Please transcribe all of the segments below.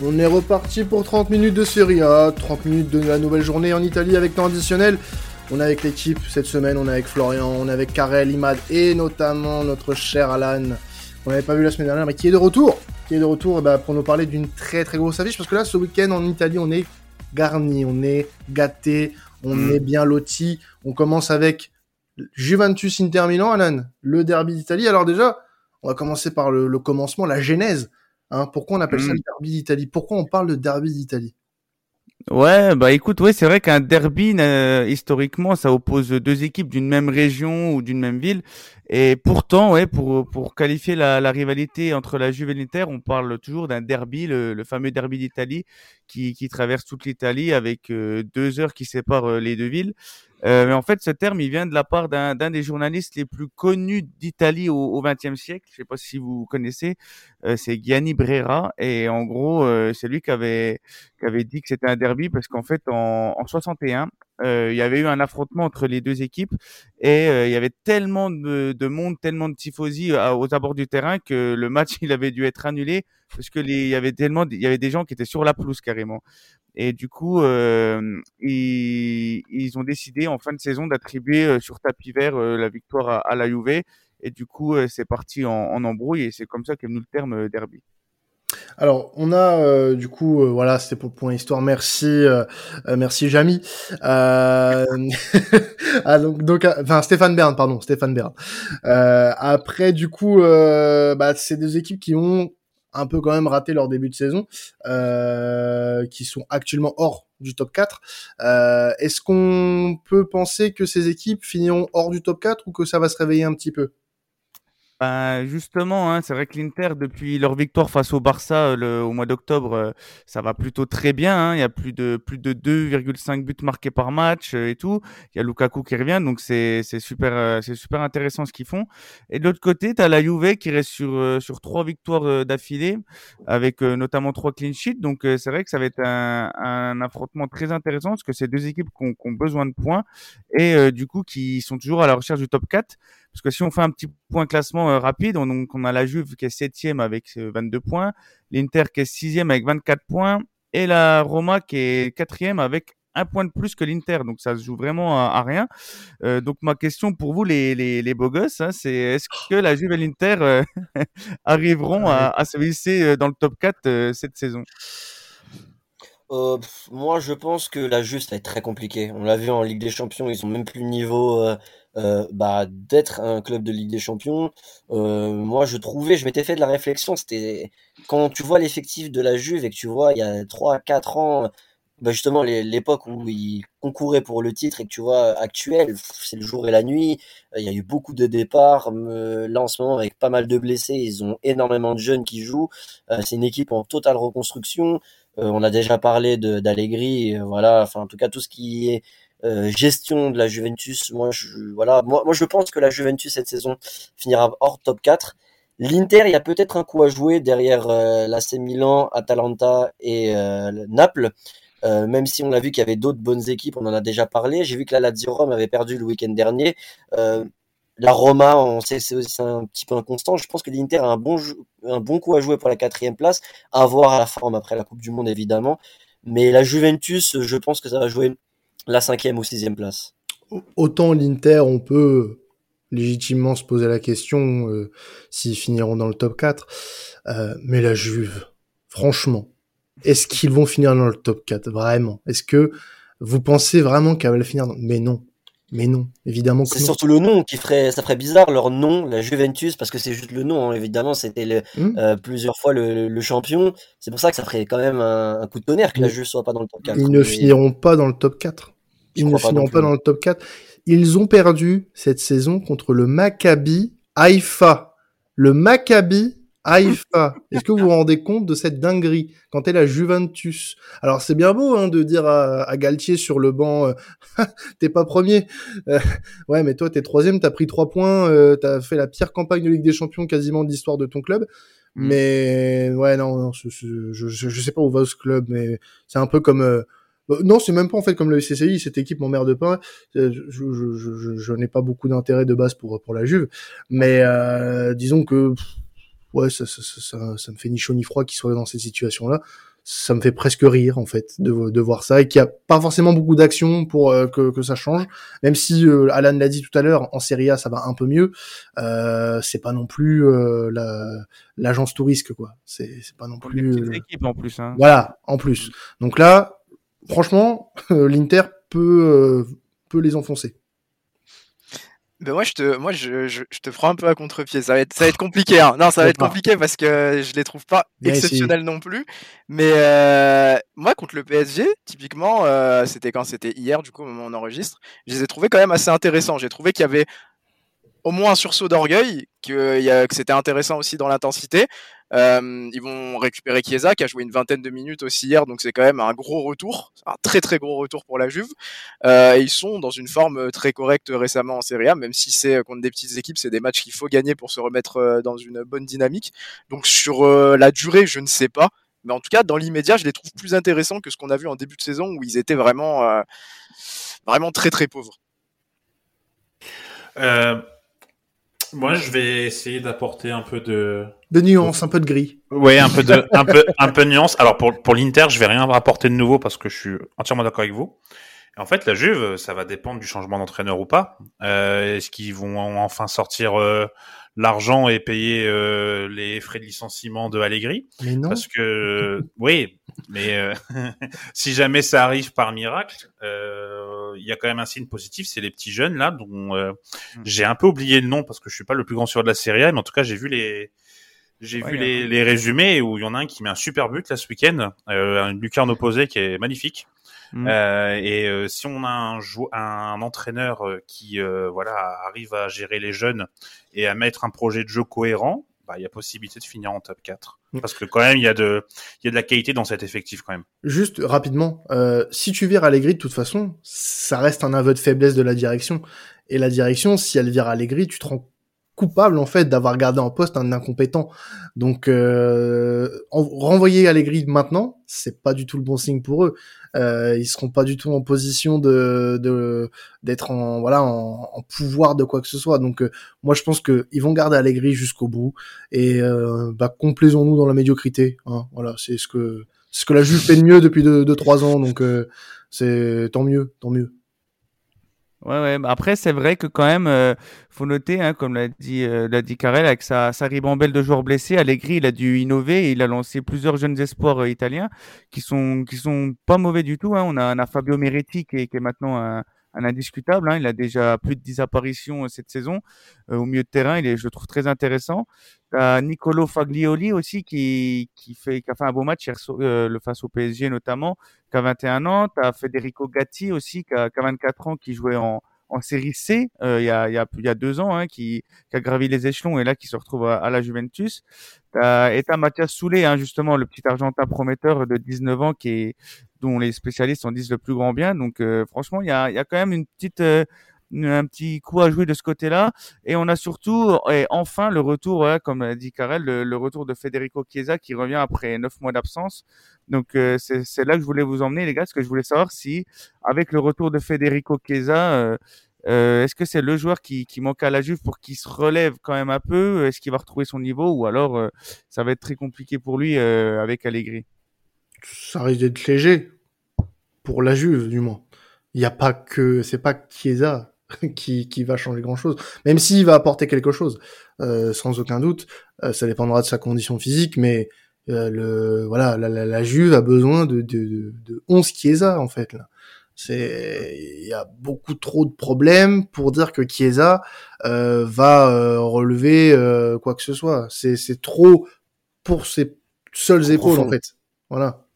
On est reparti pour 30 minutes de Serie A, 30 minutes de la nouvelle journée en Italie avec temps additionnel. On est avec l'équipe cette semaine, on est avec Florian, on est avec Karel, Imad et notamment notre cher Alan, qu'on n'avait pas vu la semaine dernière, mais qui est de retour. Qui est de retour bah, pour nous parler d'une très très grosse affiche, parce que là, ce week-end en Italie, on est garni, on est gâté, on mm. est bien loti. On commence avec Juventus Inter Milan, Alan, le derby d'Italie. Alors déjà, on va commencer par le commencement, la genèse Hein, pourquoi on appelle ça le mm. derby d'Italie? Pourquoi on parle de derby d'Italie? Ouais, bah écoute, ouais, c'est vrai qu'un derby, euh, historiquement, ça oppose deux équipes d'une même région ou d'une même ville. Et pourtant, ouais, pour pour qualifier la, la rivalité entre la Juve et l'Inter, on parle toujours d'un derby, le, le, fameux derby d'Italie, qui, qui traverse toute l'Italie avec euh, deux heures qui séparent euh, les deux villes. Euh, mais en fait, ce terme, il vient de la part d'un des journalistes les plus connus d'Italie au XXe siècle. Je sais pas si vous connaissez. Euh, c'est Gianni Brera. Et en gros, euh, c'est lui qui avait, qui avait dit que c'était un derby parce qu'en fait, en, en 61, euh, il y avait eu un affrontement entre les deux équipes et euh, il y avait tellement de, de, monde, tellement de tifosi euh, aux abords du terrain que le match il avait dû être annulé parce que il y avait tellement, il y avait des gens qui étaient sur la pelouse carrément. Et du coup, euh, ils, ils, ont décidé en fin de saison d'attribuer sur tapis vert la victoire à, à, la Juve. Et du coup, c'est parti en, en, embrouille et c'est comme ça qu'est venu le terme derby. Alors, on a euh, du coup, euh, voilà, c'était pour le point histoire. Merci, euh, merci Jamy. ah, donc, donc, enfin Stéphane Bern, pardon, Stéphane Bern. après, du coup, bah, c'est des équipes qui ont un peu quand même raté leur début de saison, qui sont actuellement hors du top 4. Est-ce qu'on peut penser que ces équipes finiront hors du top 4 ou que ça va se réveiller un petit peu? Ben justement, hein, c'est vrai que l'Inter, depuis leur victoire face au Barça le, au mois d'octobre, euh, ça va plutôt très bien. Hein. Il y a plus de plus de 2,5 buts marqués par match euh, et tout. Il y a Lukaku qui revient, donc c'est super euh, c'est super intéressant ce qu'ils font. Et de l'autre côté, tu as la Juve qui reste sur sur trois victoires d'affilée, avec notamment trois clean sheets. Donc c'est vrai que ça va être un, un affrontement très intéressant parce que c'est deux équipes qui ont, qui ont, besoin de points et du coup qui sont toujours à la recherche du top 4. Parce que si on fait un petit point classement euh, rapide, on, donc on a la Juve qui est septième avec 22 euh, points, l'Inter qui est sixième avec 24 points, et la Roma qui est quatrième avec un point de plus que l'Inter, donc ça se joue vraiment à, rien. Euh, donc ma question pour vous, les, les, les beaux gosses, hein, c'est est-ce que la Juve et l'Inter euh, arriveront à, à, se hisser dans le top 4 cette saison? Euh, moi, je pense que la Juve, ça va être très compliqué. On l'a vu en Ligue des Champions, ils ont même plus le niveau euh, euh, bah, d'être un club de Ligue des Champions. Euh, moi, je trouvais, je m'étais fait de la réflexion, c'était quand tu vois l'effectif de la Juve et que tu vois il y a 3 4 ans bah justement l'époque où ils concouraient pour le titre et que tu vois actuel, c'est le jour et la nuit, il y a eu beaucoup de départs, là en ce moment avec pas mal de blessés, ils ont énormément de jeunes qui jouent, euh, c'est une équipe en totale reconstruction, on a déjà parlé d'Allegri, voilà, enfin en tout cas tout ce qui est euh, gestion de la Juventus, moi je voilà, moi, je pense que la Juventus cette saison finira hors top 4. L'Inter, il y a peut-être un coup à jouer derrière euh, l'AC Milan, Atalanta et euh, Naples. Euh, même si on a vu qu'il y avait d'autres bonnes équipes, on en a déjà parlé. J'ai vu que la Lazio Rome avait perdu le week-end dernier. La Roma, on sait c'est aussi un petit peu inconstant. Je pense que l'Inter a un bon, un bon coup à jouer pour la quatrième place, à voir à la forme après la Coupe du Monde évidemment. Mais la Juventus, je pense que ça va jouer la cinquième ou sixième place. Autant l'Inter, on peut légitimement se poser la question euh, s'ils finiront dans le top 4. Euh, mais la Juve, franchement, est-ce qu'ils vont finir dans le top 4 Vraiment Est-ce que vous pensez vraiment qu'elle va finir dans... Mais non. Mais non, évidemment que C'est surtout le nom qui ferait, ça ferait bizarre leur nom, la Juventus, parce que c'est juste le nom. Hein. Évidemment, c'était hmm. euh, plusieurs fois le, le champion. C'est pour ça que ça ferait quand même un, coup de tonnerre que la Juve soit pas dans le top 4. Ils ne finiront pas dans le top 4. Ils ne finiront pas, dans le top 4. Ils ont perdu cette saison contre le Maccabi Haïfa. Le Maccabi Haïfa. Est-ce que vous vous rendez compte de cette dinguerie quand t'es la Juventus? Alors c'est bien beau hein, de dire à, Galtier sur le banc, euh, t'es pas premier. Euh, ouais, mais toi t'es troisième, t'as pris trois points, euh, t'as fait la pire campagne de Ligue des Champions quasiment de l'histoire de ton club. Mm. Mais ouais, non, non je, je, sais pas où va ce club, mais c'est un peu comme non, c'est même pas en fait comme le CCI, cette équipe m'emmerde pas. Je, je, je, je n'ai pas beaucoup d'intérêt de base pour pour la Juve, mais euh, disons que ouais, ça, ça, ça, ça, me fait ni chaud ni froid qu'il soit dans cette situation-là. Ça me fait presque rire en fait de, de voir ça et qu'il n'y a pas forcément beaucoup d'action pour euh, que, que ça change. Même si euh, Alan l'a dit tout à l'heure, en Serie A ça va un peu mieux. Euh, c'est pas non plus euh, l'agence touriste quoi. C'est pas non plus. Euh... équipes en plus. Hein. Voilà, en plus. Donc là, franchement, l'Inter peut peut les enfoncer. Ben moi je te moi je, je, te prends un peu à contre-pied. Ça va être ça va être compliqué. Hein. Non, ça va être compliqué parce que je les trouve pas exceptionnels non plus. Mais euh, moi contre le PSG, typiquement, euh, c'était quand c'était hier du coup au moment où on enregistre, je les ai trouvés quand même assez intéressants. J'ai trouvé qu'il y avait au moins un sursaut d'orgueil, que, c'était intéressant aussi dans l'intensité. Euh, ils vont récupérer Chiesa qui a joué une vingtaine de minutes aussi hier, donc c'est quand même un gros retour, un très très gros retour pour la Juve. Euh, ils sont dans une forme très correcte récemment en Serie A, même si c'est contre des petites équipes, c'est des matchs qu'il faut gagner pour se remettre euh, dans une bonne dynamique. Donc sur euh, la durée, je ne sais pas, mais en tout cas dans l'immédiat, je les trouve plus intéressants que ce qu'on a vu en début de saison où ils étaient vraiment euh, vraiment très très pauvres. Euh, moi, je vais essayer d'apporter un peu de de nuance, un peu de gris. Oui, un peu de un peu un peu de nuance. Alors pour pour l'Inter, je vais rien rapporter de nouveau parce que je suis entièrement d'accord avec vous. en fait, la Juve, ça va dépendre du changement d'entraîneur ou pas. Euh, Est-ce qu'ils vont enfin sortir euh, l'argent et payer euh, les frais de licenciement de Allegri Mais non. Parce que oui, mais euh, si jamais ça arrive par miracle, euh, il y a quand même un signe positif, c'est les petits jeunes là dont euh, mm. j'ai un peu oublié le nom parce que je suis pas le plus grand sur de la série A, mais en tout cas j'ai vu les j'ai vu les, les, résumés où il y en a un qui met un super but là ce week-end, euh, une lucarne opposée qui est magnifique. Mm. Euh, et si on a un, un entraîneur qui voilà arrive à gérer les jeunes et à mettre un projet de jeu cohérent, bah, il y a possibilité de finir en top 4. Mm. Parce que quand même, il y a de, il y a de la qualité dans cet effectif quand même. Juste rapidement, euh, si tu vires Allegri de toute façon, ça reste un aveu de faiblesse de la direction. Et la direction, si elle vire Allegri, tu te rends coupable en fait d'avoir gardé en poste un incompétent. Donc euh, renvoyer Allegri maintenant, c'est pas du tout le bon signe pour eux. Euh, ils seront pas du tout en position de d'être en voilà en, en, pouvoir de quoi que ce soit. Donc euh, moi je pense que ils vont garder Allegri jusqu'au bout et euh, bah complaisons-nous dans la médiocrité. Hein. Voilà, c'est ce que ce que la Juve fait de mieux depuis 2 deux, trois ans. Donc euh, c'est tant mieux, tant mieux. Ouais, ouais. Après, c'est vrai que quand même, euh, faut noter, hein, comme l'a dit, euh, l'a dit Karel, avec sa, sa ribambelle de joueurs blessés, Allegri, il a dû innover il a lancé plusieurs jeunes espoirs euh, italiens qui sont, qui sont pas mauvais du tout. Hein. On, a, on a Fabio Meretti qui est, qui est maintenant un, un indiscutable. Hein. Il a déjà plus de 10 apparitions euh, cette saison euh, au milieu de terrain. Il est, je le trouve très intéressant. T'as Nicolo Faglioli aussi qui, qui, fait, qui a fait un beau match euh, le face au PSG notamment, qui a 21 ans. T'as Federico Gatti aussi qui a, qui a 24 ans, qui jouait en, en série C euh, il, y a, y a, deux ans, hein, qui, qui, a gravi les échelons et là qui se retrouve à, la Juventus. Et t'as Mathias Soulet, hein, justement, le petit Argentin prometteur de 19 ans qui est, dont les spécialistes en disent le plus grand bien. Donc euh, franchement, il y a, y a, quand même une petite euh, un petit coup à jouer de ce côté-là. Et on a surtout, et enfin, le retour, comme dit Karel, le, retour de Federico Chiesa qui revient après neuf mois d'absence. Donc euh, c'est là que je voulais vous emmener, les gars, parce que je voulais savoir si, avec le retour de Federico Chiesa, euh, euh, est-ce que c'est le joueur qui, qui manque à la Juve pour qu'il se relève quand même un peu? Est-ce qu'il va retrouver son niveau? Ou alors ça va être très compliqué pour lui avec Allegri? Ça risque d'être léger pour la Juve du moins. Il n'y a pas que c'est pas Chiesa qui, qui va changer grand chose, même s'il va apporter quelque chose, euh, sans aucun doute. Euh, ça dépendra de sa condition physique, mais euh, le voilà la, la, la, Juve a besoin de, de, de 11 Chiesa en fait là. C'est il y a beaucoup trop de problèmes pour dire que Chiesa euh, va euh, relever euh, quoi que ce soit. C'est c'est trop pour ses seules épaules en fait. Voilà.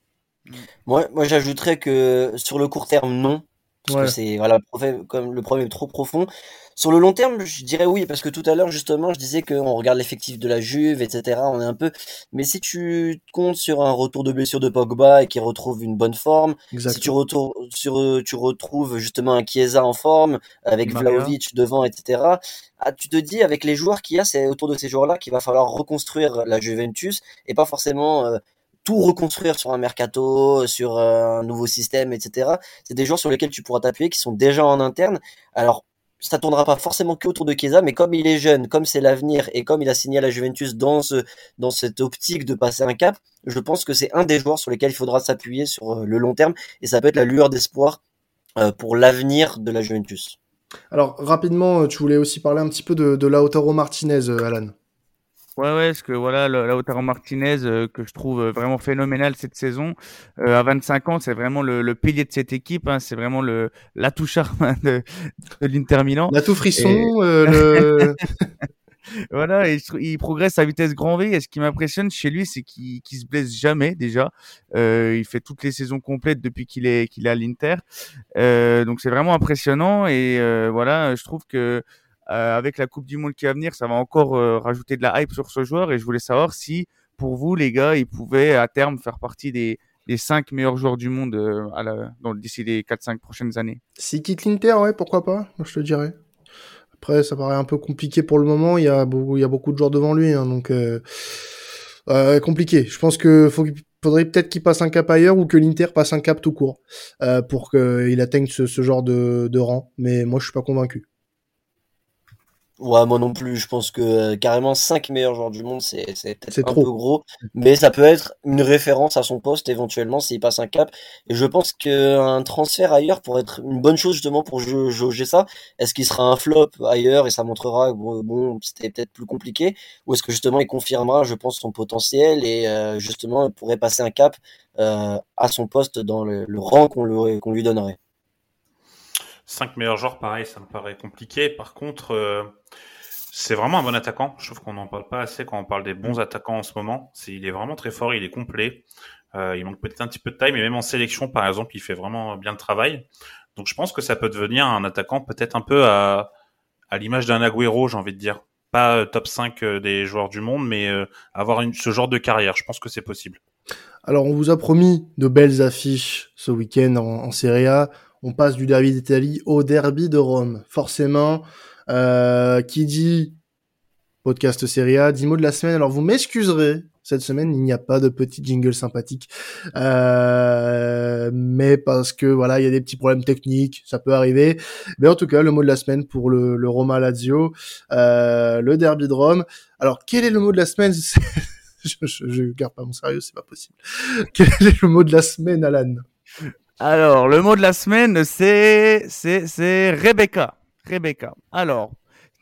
Moi, moi j'ajouterais que sur le court terme, non. parce que c'est voilà comme le problème est trop profond. Sur le long terme, je dirais oui, parce que tout à l'heure, justement, je disais qu'on regarde l'effectif de la Juve, etc. On est un peu. Mais si tu comptes sur un retour de blessure de Pogba et qu'il retrouve une bonne forme, si tu, retour, sur, tu retrouves justement un Chiesa en forme, avec Vlaovic devant, etc., ah, tu te dis, avec les joueurs qu'il y a, c'est autour de ces joueurs-là qu'il va falloir reconstruire la Juventus et pas forcément. Euh, tout reconstruire sur un mercato, sur euh, un nouveau système, etc. C'est des joueurs sur lesquels tu pourras t'appuyer qui sont déjà en interne. Alors ça tournera pas forcément que autour de Chiesa, mais comme il est jeune, comme c'est l'avenir et comme il a signé à la Juventus dans ce, dans cette optique de passer un cap, je pense que c'est un des joueurs sur lesquels il faudra s'appuyer sur euh, le long terme et ça peut être la lueur d'espoir euh, pour l'avenir de la Juventus. Alors rapidement, tu voulais aussi parler un petit peu de, de Lautaro Martinez, Alan. Ouais, ouais, parce que voilà, Lautaro Martinez, euh, que je trouve euh, vraiment phénoménal cette saison, euh, à 25 ans, c'est vraiment le, le, pilier de cette équipe, hein, c'est vraiment le l'atout charme de, de l'Inter Milan. L'atout frisson, le... voilà, et il progresse à vitesse grand V. Et ce qui m'impressionne chez lui, c'est qu'il qu se blesse jamais déjà. Euh, il fait toutes les saisons complètes depuis qu'il est qu'il est à l'Inter. Euh, donc c'est vraiment impressionnant. Et voilà, je trouve que euh, avec la Coupe du Monde qui va venir, ça va encore euh, rajouter de la hype sur ce joueur. Et je voulais savoir si, pour vous, les gars, il pouvait à terme faire partie des, des 5 meilleurs joueurs du monde euh, d'ici les 4-5 prochaines années. Si quitte l'Inter, ouais, pourquoi pas, je te dirais. Après, ça paraît un peu compliqué pour le moment. Il y a beaucoup, il y a beaucoup de joueurs devant lui, hein, donc euh, euh, compliqué. Je pense que faut faudrait peut-être qu'il passe un cap ailleurs ou que l'Inter passe un cap tout court euh, pour qu'il atteigne ce, ce genre de, de, rang. Mais moi, je suis pas convaincu. Ouais, moi non plus. Je pense que euh, carrément 5 meilleurs joueurs du monde, c'est peut-être un peu gros. Mais ça peut être une référence à son poste éventuellement s'il passe un cap. Et je pense qu'un transfert ailleurs pourrait être une bonne chose justement pour jauger ça. Est-ce qu'il sera un flop ailleurs et ça montrera bon, bon c'était peut-être plus compliqué? Ou est-ce que justement il confirmera, je pense, son potentiel et euh, justement il pourrait passer un cap euh, à son poste dans le, le rang qu'on qu'on lui donnerait? 5 meilleurs joueurs, pareil, ça me paraît compliqué. Par contre, euh, c'est vraiment un bon attaquant. Je trouve qu'on n'en parle pas assez quand on parle des bons attaquants en ce moment. Il est vraiment très fort, il est complet. Euh, il manque peut-être un petit peu de taille, mais même en sélection, par exemple, il fait vraiment bien le travail. Donc je pense que ça peut devenir un attaquant peut-être un peu à, l'image d'un Agüero, j'ai envie de dire. Pas euh, top 5 des joueurs du monde, mais avoir ce genre de carrière. Je pense que c'est possible. Alors on vous a promis de belles affiches ce week-end en, en Serie A on passe du derby d'Italie au derby de Rome. Forcément, euh, qui dit podcast Serie A, 10 mots de la semaine. Alors vous m'excuserez, cette semaine il n'y a pas de petit jingle sympathique, euh, mais parce que voilà il y a des petits problèmes techniques, ça peut arriver. Mais en tout cas le mot de la semaine pour le, Roma Lazio, euh, le derby de Rome. Alors quel est le mot de la semaine? Je, je, je garde pas mon sérieux, c'est pas possible. Quel est le mot de la semaine, Alan? Alors, le mot de la semaine, c'est, c'est, c'est Rebecca. Rebecca. Alors,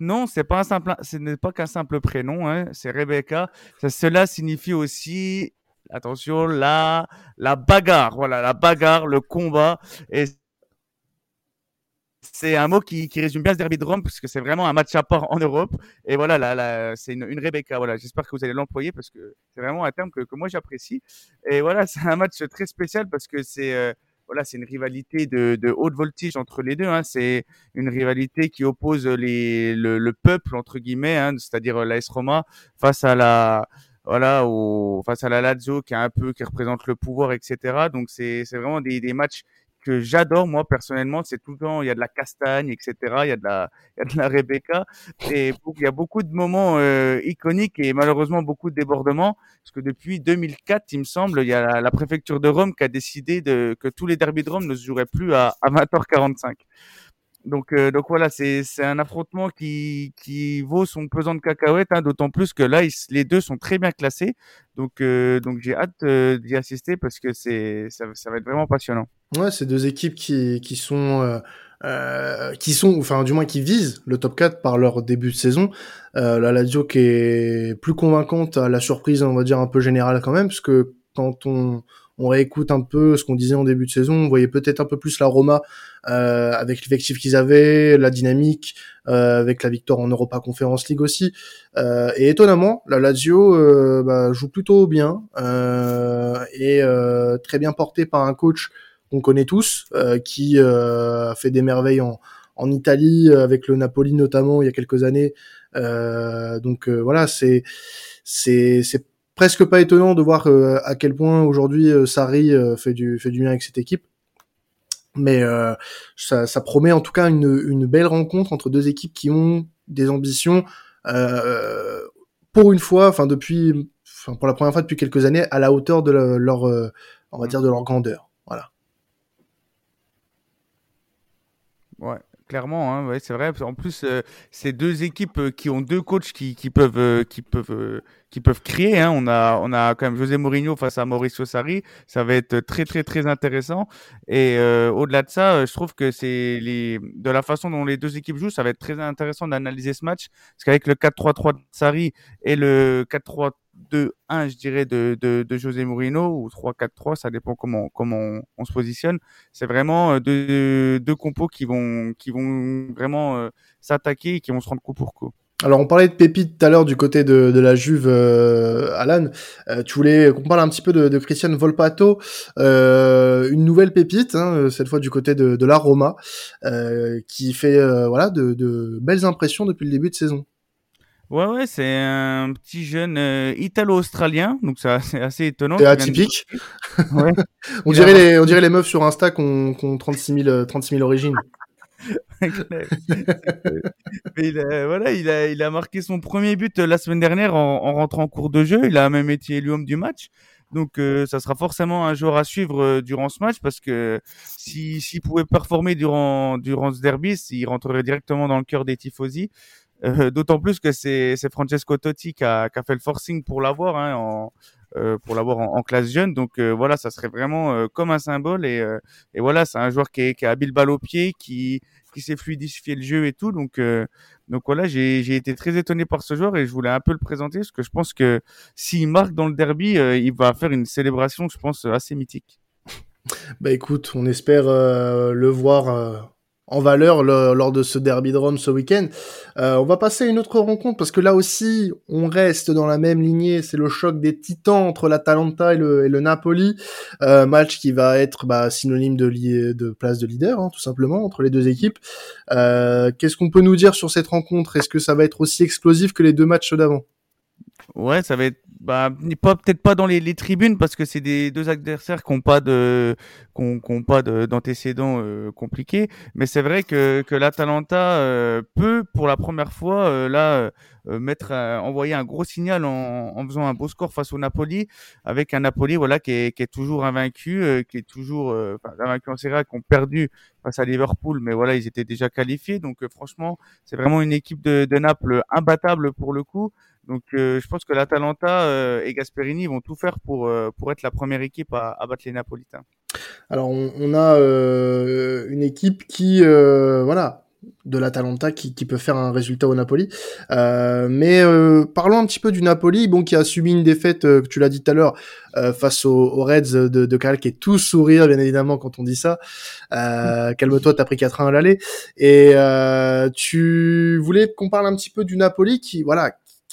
non, c'est pas un simple, ce n'est pas qu'un simple prénom, hein, c'est Rebecca. Cela signifie aussi, attention, la, la bagarre. Voilà, la bagarre, le combat. Et c'est un mot qui, qui, résume bien ce derby de Rome parce que c'est vraiment un match à part en Europe. Et voilà, là, c'est une, une, Rebecca. Voilà, j'espère que vous allez l'employer parce que c'est vraiment un terme que, que moi j'apprécie. Et voilà, c'est un match très spécial parce que c'est euh, voilà, c'est une rivalité de, de, haute voltige entre les deux. Hein. C'est une rivalité qui oppose les, le, le peuple entre guillemets, hein, c'est-à-dire l'AS Roma face à la voilà, au, face à la Lazio qui a un peu qui représente le pouvoir, etc. Donc c'est c'est vraiment des, des matchs que j'adore moi personnellement, c'est tout le temps il y a de la castagne, etc. Il y a de la il y a de la Rebecca et il y a beaucoup de moments euh, iconiques et malheureusement beaucoup de débordements parce que depuis 2004, il me semble, il y a la, la préfecture de Rome qui a décidé de que tous les derbys de Rome ne se joueraient plus à, à 20h45. Donc, euh, donc voilà, c'est un affrontement qui, qui vaut son pesant de cacahuètes, hein, d'autant plus que là, les deux sont très bien classés. Donc, euh, donc j'ai hâte euh, d'y assister parce que ça, ça, va être vraiment passionnant. Ouais, c'est deux équipes qui, qui sont euh, euh, qui sont, enfin du moins qui visent le top 4 par leur début de saison. Euh, la Lazio qui est plus convaincante à la surprise, on va dire un peu générale quand même, parce que quand on on réécoute un peu ce qu'on disait en début de saison, on voyait peut-être un peu plus la Roma euh, avec l'effectif qu'ils avaient, la dynamique, euh, avec la victoire en Europa Conference League aussi. Euh, et étonnamment, la Lazio euh, bah, joue plutôt bien euh, et très bien porté par un coach qu'on connaît tous, qui a fait des merveilles en, en Italie avec le Napoli notamment il y a quelques années. donc voilà, c'est c'est presque pas étonnant de voir à quel point aujourd'hui Sarri fait du fait du bien avec cette équipe. Mais ça, ça, promet en tout cas une, une, belle rencontre entre deux équipes qui ont des ambitions euh, pour une fois, enfin depuis, enfin pour la première fois depuis quelques années, à la hauteur de leur, euh, on va dire de leur grandeur. Voilà. Ouais clairement, hein, ouais, c'est vrai. En plus, euh, c'est deux équipes euh, qui ont deux coachs qui, qui peuvent, euh, qui peuvent, qui peuvent crier. Hein. On a, on a quand même José Mourinho face à Mauricio Sarri. Ça va être très, très, très intéressant. Et au-delà de ça, je trouve que c'est les, de la façon dont les deux équipes jouent, ça va être très intéressant d'analyser ce match. Parce qu'avec le 4-3-3 de Sarri et le 4-3 2-1, je dirais, de, de, de, José Mourinho, ou 3-4-3, ça dépend comment, comment on, se positionne. C'est vraiment euh, deux, deux compos qui vont, qui vont vraiment euh, s'attaquer et qui vont se rendre coup pour coup. Alors on parlait de Pépite tout à l'heure du côté de, de la Juve, euh, Alan. Euh, tu voulais qu'on parle un petit peu de, de Christian Volpato, euh, une nouvelle pépite, hein, cette fois du côté de, de la Roma, qui fait voilà de, de, belles impressions depuis le début de saison. Ouais, ouais, c'est un petit jeune euh, italo-australien, donc c'est assez étonnant. C'est atypique. Ouais. on, dirait les, on dirait les meufs sur Insta qui ont, 36, 000, 36 000 origines. Mais il a, voilà, il a, il a marqué son premier but la semaine dernière en, en rentrant en cours de jeu. Il a même été élu homme du match. Donc euh, ça sera forcément un joueur à suivre euh, durant ce match parce que s'il si, pouvait performer durant, durant ce derby, il rentrerait directement dans le cœur des tifosi. Euh, d'autant plus que c'est Francesco Totti qui a, fait le forcing pour l'avoir hein, en, euh, en, classe jeune. Donc euh, voilà, ça serait vraiment comme un symbole. Et, voilà, c'est un joueur qui est, a habile balle au pied, qui, qui sait fluidifier le jeu et tout. Donc, donc voilà, j'ai été très étonné par ce joueur et je voulais un peu le présenter parce que je pense que s'il marque dans le derby, il va faire une célébration, je pense, assez mythique. Bah écoute, on espère le voir en valeur lors de ce derby de Rome ce week-end. Euh, on va passer à une autre rencontre parce que là aussi, on reste dans la même lignée. C'est le choc des titans entre l'Atalanta et le, et le Napoli. Euh, match qui va être bah, synonyme de, de place de leader, hein, tout simplement, entre les deux équipes. Euh, Qu'est-ce qu'on peut nous dire sur cette rencontre? Est-ce que ça va être aussi explosif que les deux matchs d'avant? Ouais, ça va être bah pas peut-être pas dans les, tribunes parce que c'est des deux adversaires qui ont pas de qui pas d'antécédents euh, compliqués, mais c'est vrai que que l'Atalanta euh, peut pour la première fois euh, là mettre envoyer un gros signal en, faisant un beau score face au Napoli avec un Napoli voilà qui est, qui est toujours invaincu, qui est toujours enfin, invaincu en Serie qui ont perdu face à Liverpool, mais voilà ils étaient déjà qualifiés donc franchement c'est vraiment une équipe de Naples imbattable pour le coup. Donc euh, je pense que l'Atalanta euh, et Gasperini vont tout faire pour, euh, pour être la première équipe à, à battre les Napolitains. Alors on, on a une équipe qui voilà de l'Atalanta qui, qui peut faire un résultat au Napoli. mais parlons un petit peu du Napoli, bon qui a subi une défaite, que tu l'as dit tout à l'heure, face aux, Reds de, de Cal, qui est tout sourire bien évidemment quand on dit ça. Calme-toi, t'as pris 4-1 à l'aller. Et tu voulais qu'on parle un petit peu du Napoli qui voilà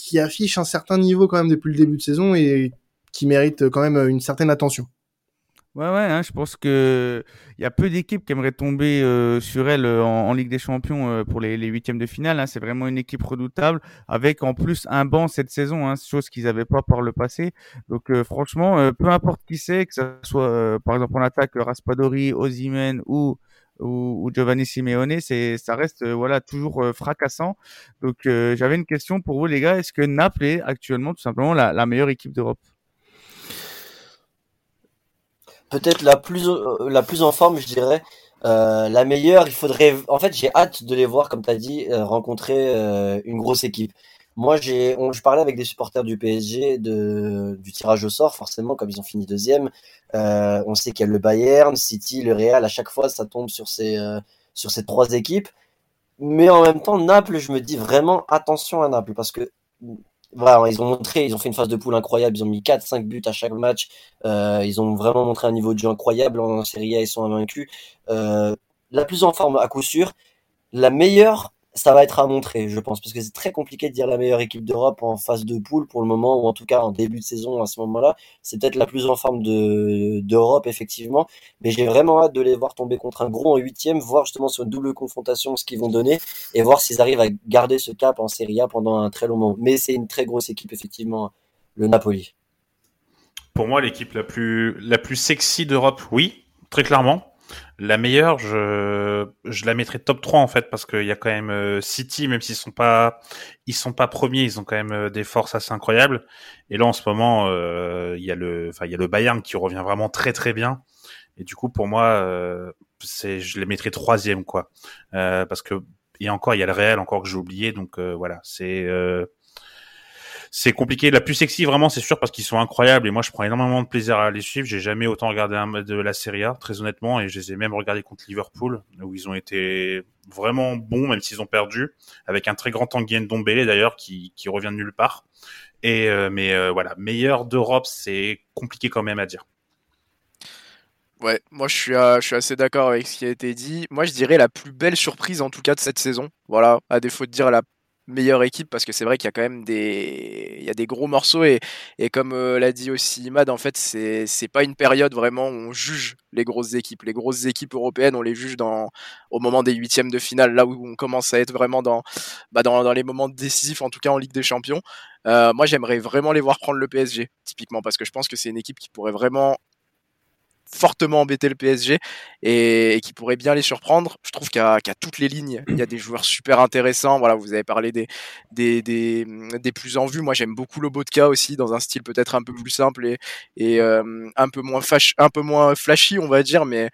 qui affiche un certain niveau quand même depuis le début de saison et qui mérite quand même une certaine attention. Ouais, ouais, hein, je pense que il y a peu d'équipes qui aimeraient tomber euh, sur elle euh, en, Ligue des Champions euh, pour les, huitièmes de finale. Hein. C'est vraiment une équipe redoutable, avec en plus un banc cette saison, hein, chose qu'ils n'avaient pas par le passé. Donc franchement, peu importe qui c'est, que ce soit par exemple en attaque Raspadori, Ozimen ou ou, Giovanni Simeone, c'est ça reste euh, voilà toujours euh, fracassant. Donc euh, j'avais une question pour vous les gars, est-ce que Naples est actuellement tout simplement la, meilleure équipe d'Europe? Peut-être la plus la plus en forme, je dirais. la meilleure, il faudrait. En fait, j'ai hâte de les voir, comme tu as dit, rencontrer une grosse équipe. Moi, j'ai, je parlais avec des supporters du PSG de, du tirage au sort, forcément, comme ils ont fini deuxième. Euh, on sait qu'il y a le Bayern, City, le Real. À chaque fois, ça tombe sur ces, euh, sur ces trois équipes. Mais en même temps, Naples, je me dis vraiment attention à Naples parce que voilà, ils ont montré, ils ont fait une phase de poule incroyable. Ils ont mis 4-5 buts à chaque match. Euh, ils ont vraiment montré un niveau de jeu incroyable en Serie A. Ils sont invaincus. La plus en forme à coup sûr. La meilleure, ça va être à montrer, je pense, parce que c'est très compliqué de dire la meilleure équipe d'Europe en phase de poule pour le moment, ou en tout cas en début de saison à ce moment-là. C'est peut-être la plus en forme de d'Europe, effectivement, mais j'ai vraiment hâte de les voir tomber contre un gros en huitième, voir justement sur une double confrontation ce qu'ils vont donner, et voir s'ils arrivent à garder ce cap en Serie A pendant un très long moment. Mais c'est une très grosse équipe, effectivement, le Napoli. Pour moi, l'équipe la plus la plus sexy d'Europe, oui, très clairement. La meilleure, je, je la mettrais top 3 en fait parce qu'il y a quand même euh, City, même s'ils sont pas ils sont pas premiers, ils ont quand même euh, des forces assez incroyables. Et là en ce moment, euh, il y a le enfin il y a le Bayern qui revient vraiment très très bien. Et du coup pour moi, c'est je les mettrais troisième quoi, parce que et encore il y a le Real encore que j'ai oublié donc voilà c'est c'est compliqué. La plus sexy, vraiment, c'est sûr, parce qu'ils sont incroyables et moi, je prends énormément de plaisir à les suivre. J'ai jamais autant regardé un de la Serie A, très honnêtement, et je les ai même regardés contre Liverpool, où ils ont été vraiment bons, même s'ils ont perdu, avec un très grand Tanguy Ndombele d'ailleurs, qui, revient de nulle part. Et euh, mais euh, voilà, meilleur d'Europe, c'est compliqué quand même à dire. Ouais, moi je suis, je suis assez d'accord avec ce qui a été dit. Moi je dirais la plus belle surprise en tout cas de cette saison. Voilà, à défaut de dire la meilleure équipe parce que c'est vrai qu'il y a quand même des il y a des gros morceaux et, et comme euh, l'a dit aussi Imad en fait c'est c'est pas une période vraiment où on juge les grosses équipes. Les grosses équipes européennes on les juge dans au moment des huitièmes de finale là où on commence à être vraiment dans bah dans, dans les moments décisifs en tout cas en Ligue des Champions. Euh, moi j'aimerais vraiment les voir prendre le PSG typiquement parce que je pense que c'est une équipe qui pourrait vraiment fortement embêter le PSG et, qui pourrait bien les surprendre. Je trouve qu'à toutes les lignes, il y a des joueurs super intéressants. Voilà, vous avez parlé des, des, plus en vue. Moi, j'aime beaucoup Lobotka aussi, dans un style peut-être un peu plus simple et, euh, un, peu moins un peu moins flashy, on va dire, mais,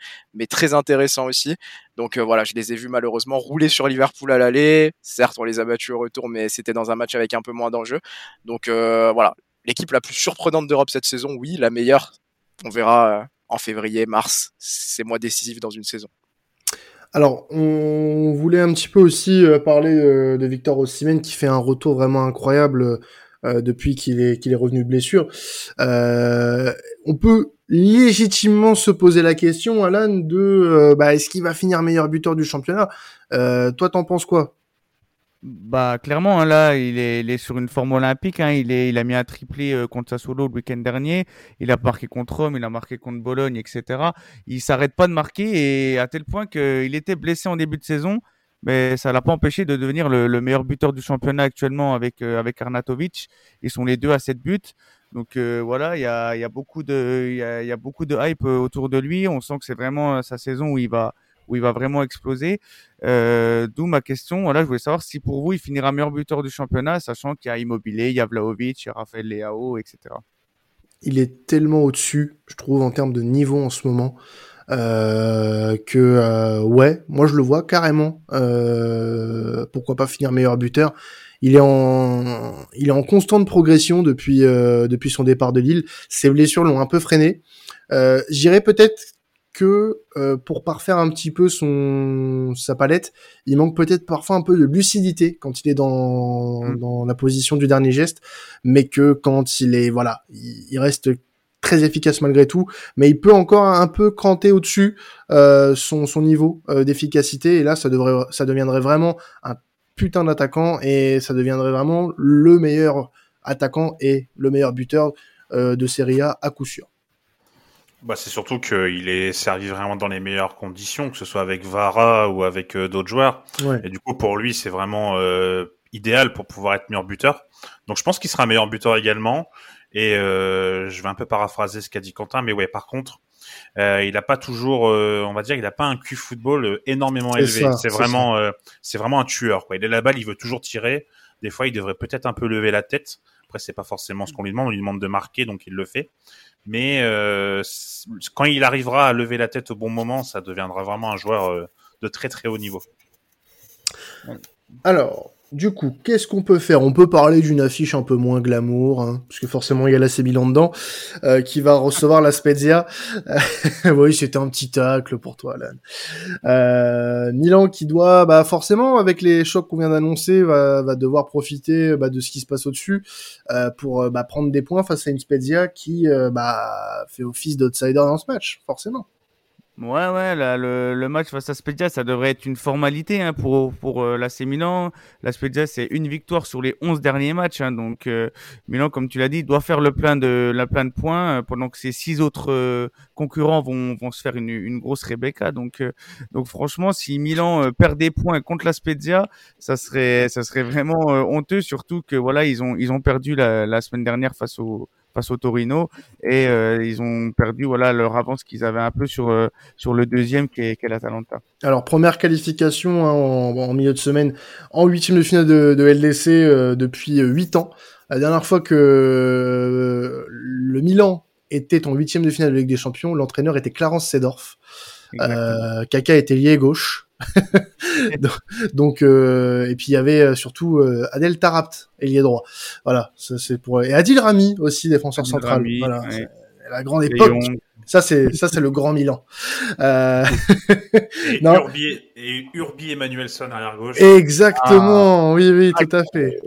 très intéressant aussi. Donc euh, voilà, je les ai vus malheureusement rouler sur Liverpool à l'aller. Certes, on les a battus au retour, mais c'était dans un match avec un peu moins d'enjeux. Donc euh, voilà, l'équipe la plus surprenante d'Europe cette saison, oui, la meilleure. On verra en février, mars, c'est mois décisifs dans une saison. Alors, on voulait un petit peu aussi euh, parler euh, de Victor Osimhen qui fait un retour vraiment incroyable euh, depuis qu'il est qu'il est revenu de blessure. on peut légitimement se poser la question, Alan, de bah, est-ce qu'il va finir meilleur buteur du championnat? Toi, t'en penses quoi? Bah clairement hein, là il est, sur une forme olympique. Hein, il, a mis un triplé euh, contre Sassuolo le week-end dernier. Il a marqué contre Rome, il a marqué contre Bologne, etc. Il s'arrête pas de marquer et à tel point qu'il était blessé en début de saison, mais ça l'a pas empêché de devenir le, le, meilleur buteur du championnat actuellement avec euh, avec Arnatovic. Ils sont les deux à 7 buts. Donc euh, voilà, il y a, beaucoup de il y a beaucoup de hype autour de lui. On sent que c'est vraiment sa saison où il va où il va vraiment exploser. Euh, D'où ma question. Voilà, je voulais savoir si pour vous, il finira meilleur buteur du championnat, sachant qu'il y a Immobilier, il y a Vlaovic, il y a Raphaël Leao, etc. Il est tellement au-dessus, je trouve, en termes de niveau en ce moment. Euh, que euh, ouais, moi je le vois carrément. Pourquoi pas finir meilleur buteur Il est en, il est en constante progression depuis depuis son départ de Lille. Ses blessures l'ont un peu freiné. J'irais peut-être que euh, pour parfaire un petit peu son sa palette, il manque peut-être parfois un peu de lucidité quand il est dans, mm. dans la position du dernier geste, mais que quand il est voilà, il, reste très efficace malgré tout, mais il peut encore un peu cranter au-dessus euh, son, son niveau euh, d'efficacité et là ça devrait ça deviendrait vraiment un putain d'attaquant et ça deviendrait vraiment le meilleur attaquant et le meilleur buteur de Serie A à coup sûr. Bah, c'est surtout qu'il est servi vraiment dans les meilleures conditions, que ce soit avec Vara ou avec euh, d'autres joueurs. Et du coup, pour lui, c'est vraiment euh, idéal pour pouvoir être meilleur buteur. Donc, je pense qu'il sera meilleur buteur également. Et euh, je vais un peu paraphraser ce qu'a dit Quentin, mais ouais, par contre, il n'a pas toujours, on va dire, il n'a pas un Q football énormément élevé. C'est vraiment, c'est vraiment un tueur. Quoi. Il est la balle, il veut toujours tirer. Des fois, il devrait peut-être un peu lever la tête. Après, c'est pas forcément ce qu'on lui demande. On lui demande de marquer, donc il le fait mais euh, quand il arrivera à lever la tête au bon moment, ça deviendra vraiment un joueur euh, de très très haut niveau. Alors, du coup, qu'est-ce qu'on peut faire? On peut parler d'une affiche un peu moins glamour, hein, parce que forcément il y a la Milan dedans, euh, qui va recevoir la Spezia. oui, c'était un petit tacle pour toi, Alan. Euh, Milan qui doit, bah forcément, avec les chocs qu'on vient d'annoncer, va, devoir profiter bah, de ce qui se passe au-dessus euh, pour bah, prendre des points face à une Spezia qui bah, fait office d'outsider dans ce match, forcément. Ouais, ouais, là, le, le match face à Spezia, ça devrait être une formalité hein, pour, pour euh, l'AC Milan. La Spezia, c'est une victoire sur les 11 derniers matchs. Hein, donc, euh, Milan, comme tu l'as dit, doit faire le plein de, la plein de points euh, pendant que ses six autres euh, concurrents vont, vont se faire une, une grosse Rebecca. Donc, donc franchement, si Milan perd des points contre la Spezia, ça serait, ça serait vraiment honteux, surtout que voilà, ils ont, ils ont perdu la, la semaine dernière face au face au Torino et euh, ils ont perdu voilà leur avance qu'ils avaient un peu sur euh, le deuxième qui est, qui est l'Atalanta. Alors première qualification hein, en, milieu de semaine en huitième de finale de, de LDC euh, depuis huit ans. La dernière fois que le Milan était en huitième de finale de Ligue des Champions, l'entraîneur était Clarence Sedorf. Euh, Kaka était lié gauche. donc euh, et puis il y avait euh, surtout euh, Adel Tarapt ailier droit. Voilà ça c'est pour et Adil Rami aussi défenseur Adil central. Rami, voilà ouais. la grande époque. Ça c'est ça c'est le grand Milan. Euh... et, non. Urbi, et Urbi Emmanuelson arrière gauche. Exactement. Ah. oui oui tout à fait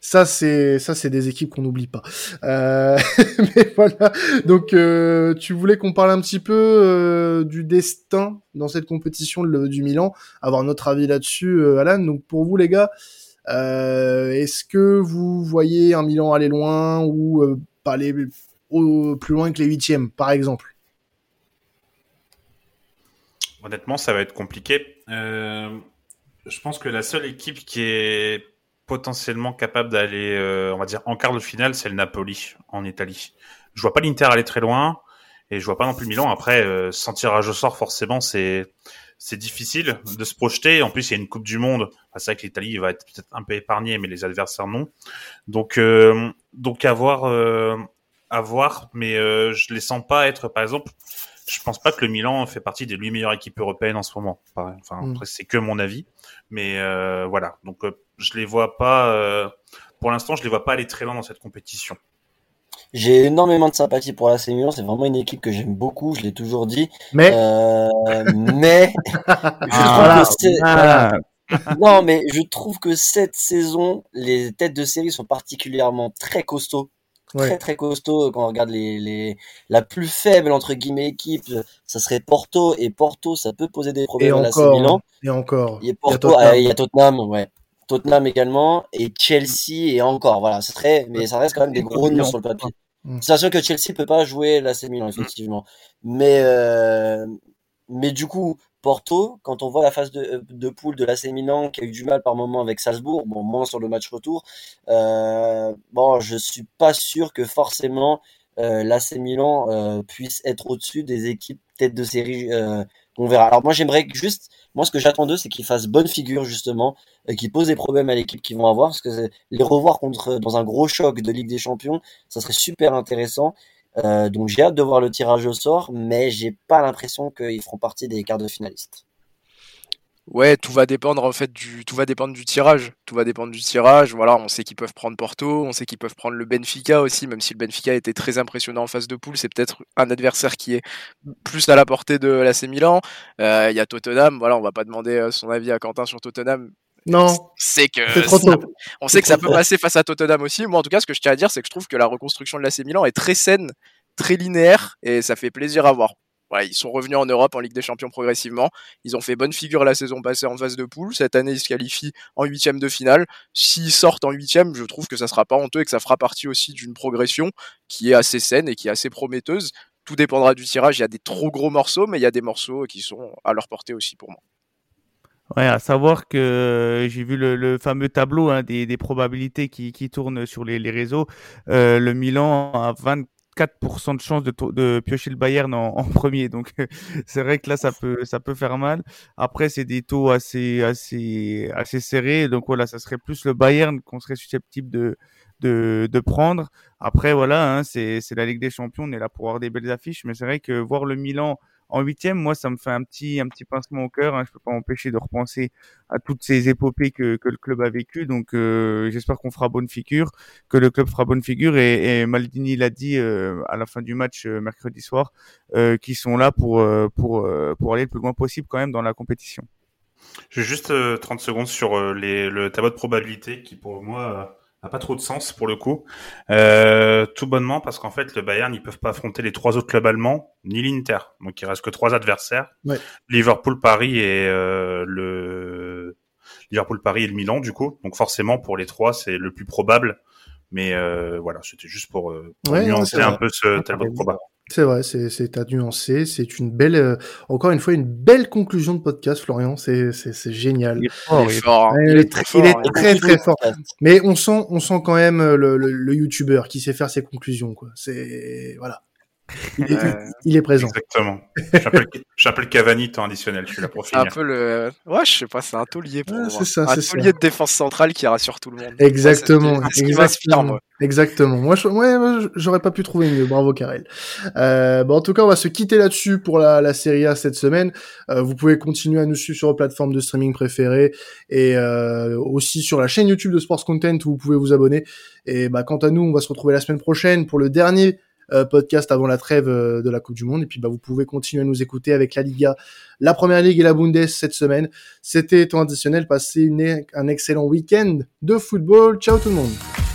ça c'est ça c'est des équipes qu'on n'oublie pas. Euh, mais voilà. Donc euh, tu voulais qu'on parle un petit peu euh, du destin dans cette compétition du Milan, avoir notre avis là-dessus, Alan. Donc pour vous les gars, est-ce que vous voyez un Milan aller loin ou pas aller plus loin que les huitièmes, par exemple? Honnêtement, ça va être compliqué. je pense que la seule équipe qui est potentiellement capable d'aller, euh, on va dire, en quart de finale, c'est le Napoli en Italie. Je vois pas l'Inter aller très loin et je vois pas non plus Milan. Après, euh, sans tirage au sort, forcément, c'est c'est difficile de se projeter. En plus, il y a une Coupe du Monde. c'est vrai que l'Italie va être peut-être un peu épargnée, mais les adversaires non. Donc, euh, donc à voir, euh, à voir. Mais euh, je les sens pas être, par exemple, je pense pas que le Milan fait partie des huit meilleures équipes européennes en ce moment. Enfin, mm. c'est que mon avis. Mais euh, voilà. Donc, je les vois pas. Euh, pour l'instant, je les vois pas aller très loin dans cette compétition. J'ai énormément de sympathie pour la Milan. C'est vraiment une équipe que j'aime beaucoup. Je l'ai toujours dit. Mais, euh, mais, ah, voilà. non, mais je trouve que cette saison, les têtes de série sont particulièrement très costauds. Ouais. Très très costaud quand on regarde les, les la plus faible entre guillemets équipe ça serait Porto. Et Porto ça peut poser des problèmes et à encore, la Milan. et encore. Il y a Porto il y a Tottenham, ah, y a Tottenham ouais. Tottenham également et Chelsea et encore. Voilà c'est très mais ça reste quand même des gros noms sur le papier. Mm. c'est sûr que Chelsea peut pas jouer l'AC Milan effectivement. Mais euh, mais du coup Porto quand on voit la phase de, poule de l'AC Milan qui a eu du mal par moment avec Salzbourg bon moins sur le match retour euh, bon je suis pas sûr que forcément euh, l'AC Milan euh, puisse être au-dessus des équipes tête de série euh, on verra. Alors moi j'aimerais juste, moi ce que j'attends d'eux c'est qu'ils fassent bonne figure justement, et qu'ils posent des problèmes à l'équipe qu'ils vont avoir, parce que les revoir contre dans un gros choc de Ligue des Champions, ça serait super intéressant. Euh, donc j'ai hâte de voir le tirage au sort, mais j'ai pas l'impression qu'ils feront partie des quarts de finalistes. Ouais, tout va dépendre en fait du tout va dépendre du tirage. Tout va dépendre du tirage. Voilà, on sait qu'ils peuvent prendre Porto, on sait qu'ils peuvent prendre le Benfica aussi, même si le Benfica était très impressionnant en phase de poule, c'est peut-être un adversaire qui est plus à la portée de l'AC Milan. Il euh, y a Tottenham, voilà, on va pas demander euh, son avis à Quentin sur Tottenham. Non, c'est que ça, on sait que ça peut passer face à Tottenham aussi. Moi, en tout cas, ce que je tiens à dire, c'est que je trouve que la reconstruction de l'AC Milan est très saine, très linéaire, et ça fait plaisir à voir voilà, ils sont revenus en Europe en Ligue des Champions progressivement. Ils ont fait bonne figure la saison passée en phase de poule. Cette année, ils se qualifient en huitième de finale. S'ils sortent en huitième, je trouve que ça sera pas honteux et que ça fera partie aussi d'une progression qui est assez saine et qui est assez prometteuse. Tout dépendra du tirage. Il y a des trop gros morceaux, mais il y a des morceaux qui sont à leur portée aussi pour moi. Ouais, à savoir que j'ai vu le, le, fameux tableau hein, des, des, probabilités qui, qui tournent sur les, les réseaux. Euh, le Milan a 20, 4% de chance de, de, piocher le Bayern en, en premier. Donc c'est vrai que là ça peut ça peut faire mal. Après c'est des taux assez assez assez serrés. Donc voilà, ça serait plus le Bayern qu'on serait susceptible de de, de prendre. Après voilà, hein, c'est la Ligue des Champions, on est là pour avoir des belles affiches, mais c'est vrai que voir le Milan en huitième, moi, ça me fait un petit, un petit pincement au cœur. Hein. Je peux pas m'empêcher de repenser à toutes ces épopées que, que le club a vécues. Donc, euh, j'espère qu'on fera bonne figure, que le club fera bonne figure. Et, Maldini l'a dit euh, à la fin du match euh, mercredi soir, euh, qui sont là pour pour pour aller le plus loin possible quand même dans la compétition. J'ai juste 30 secondes sur les, le tableau de probabilité qui, pour moi, n'a pas trop de sens pour le coup. Euh, tout bonnement parce qu'en fait, le Bayern, ils peuvent pas affronter les trois autres clubs allemands, ni l'Inter. Donc il reste que trois adversaires. Ouais. Liverpool, Paris et euh, le Liverpool, Paris et le Milan du coup. Donc forcément, pour les trois, c'est le plus probable. Mais euh, voilà, c'était juste pour, euh, pour Ouais, non, nuancer un peu ce tableau de probable. C'est vrai, c'est c'est à nuancer. C'est une belle, euh, encore une fois, une belle conclusion de podcast, Florian. C'est c'est c'est génial. Il est fort, il est fort. hein. Il très très- il est fort. très, très fort. Mais on sent, on sent quand même euh, le, le, le youtubeur qui sait faire ses conclusions, quoi. C'est voilà. Il est, il est présent. Exactement. Je suis un peu le- je suis un peu le Cavani temps additionnel. Je suis là pour C'est un peu le. Ouais, je sais pas, c'est un taulier pour Ouais, moi. c'est ça, un c'est ça. taulier de défense centrale qui rassure tout le monde. Exactement, Ouais, c'est ce qui m'inspire, exactement, moi. exactement. Moi, je, ouais, j'aurais pas pu trouver mieux. Bravo, Karel. Euh, bon, en tout cas, on va se quitter là-dessus pour la, la série A cette semaine. Euh, vous pouvez continuer à nous suivre sur vos plateformes de streaming préférées et euh, aussi sur la chaîne YouTube de Sports Content où vous pouvez vous abonner. Et bah, quant à nous, on va se retrouver la semaine prochaine pour le dernier podcast avant la trêve euh, de la Coupe du Monde. Et puis, bah, vous pouvez continuer à nous écouter avec la Liga, la Première Ligue et la Bundes cette semaine. C'était temps additionnel. Passez un excellent week-end de football. Ciao tout le monde.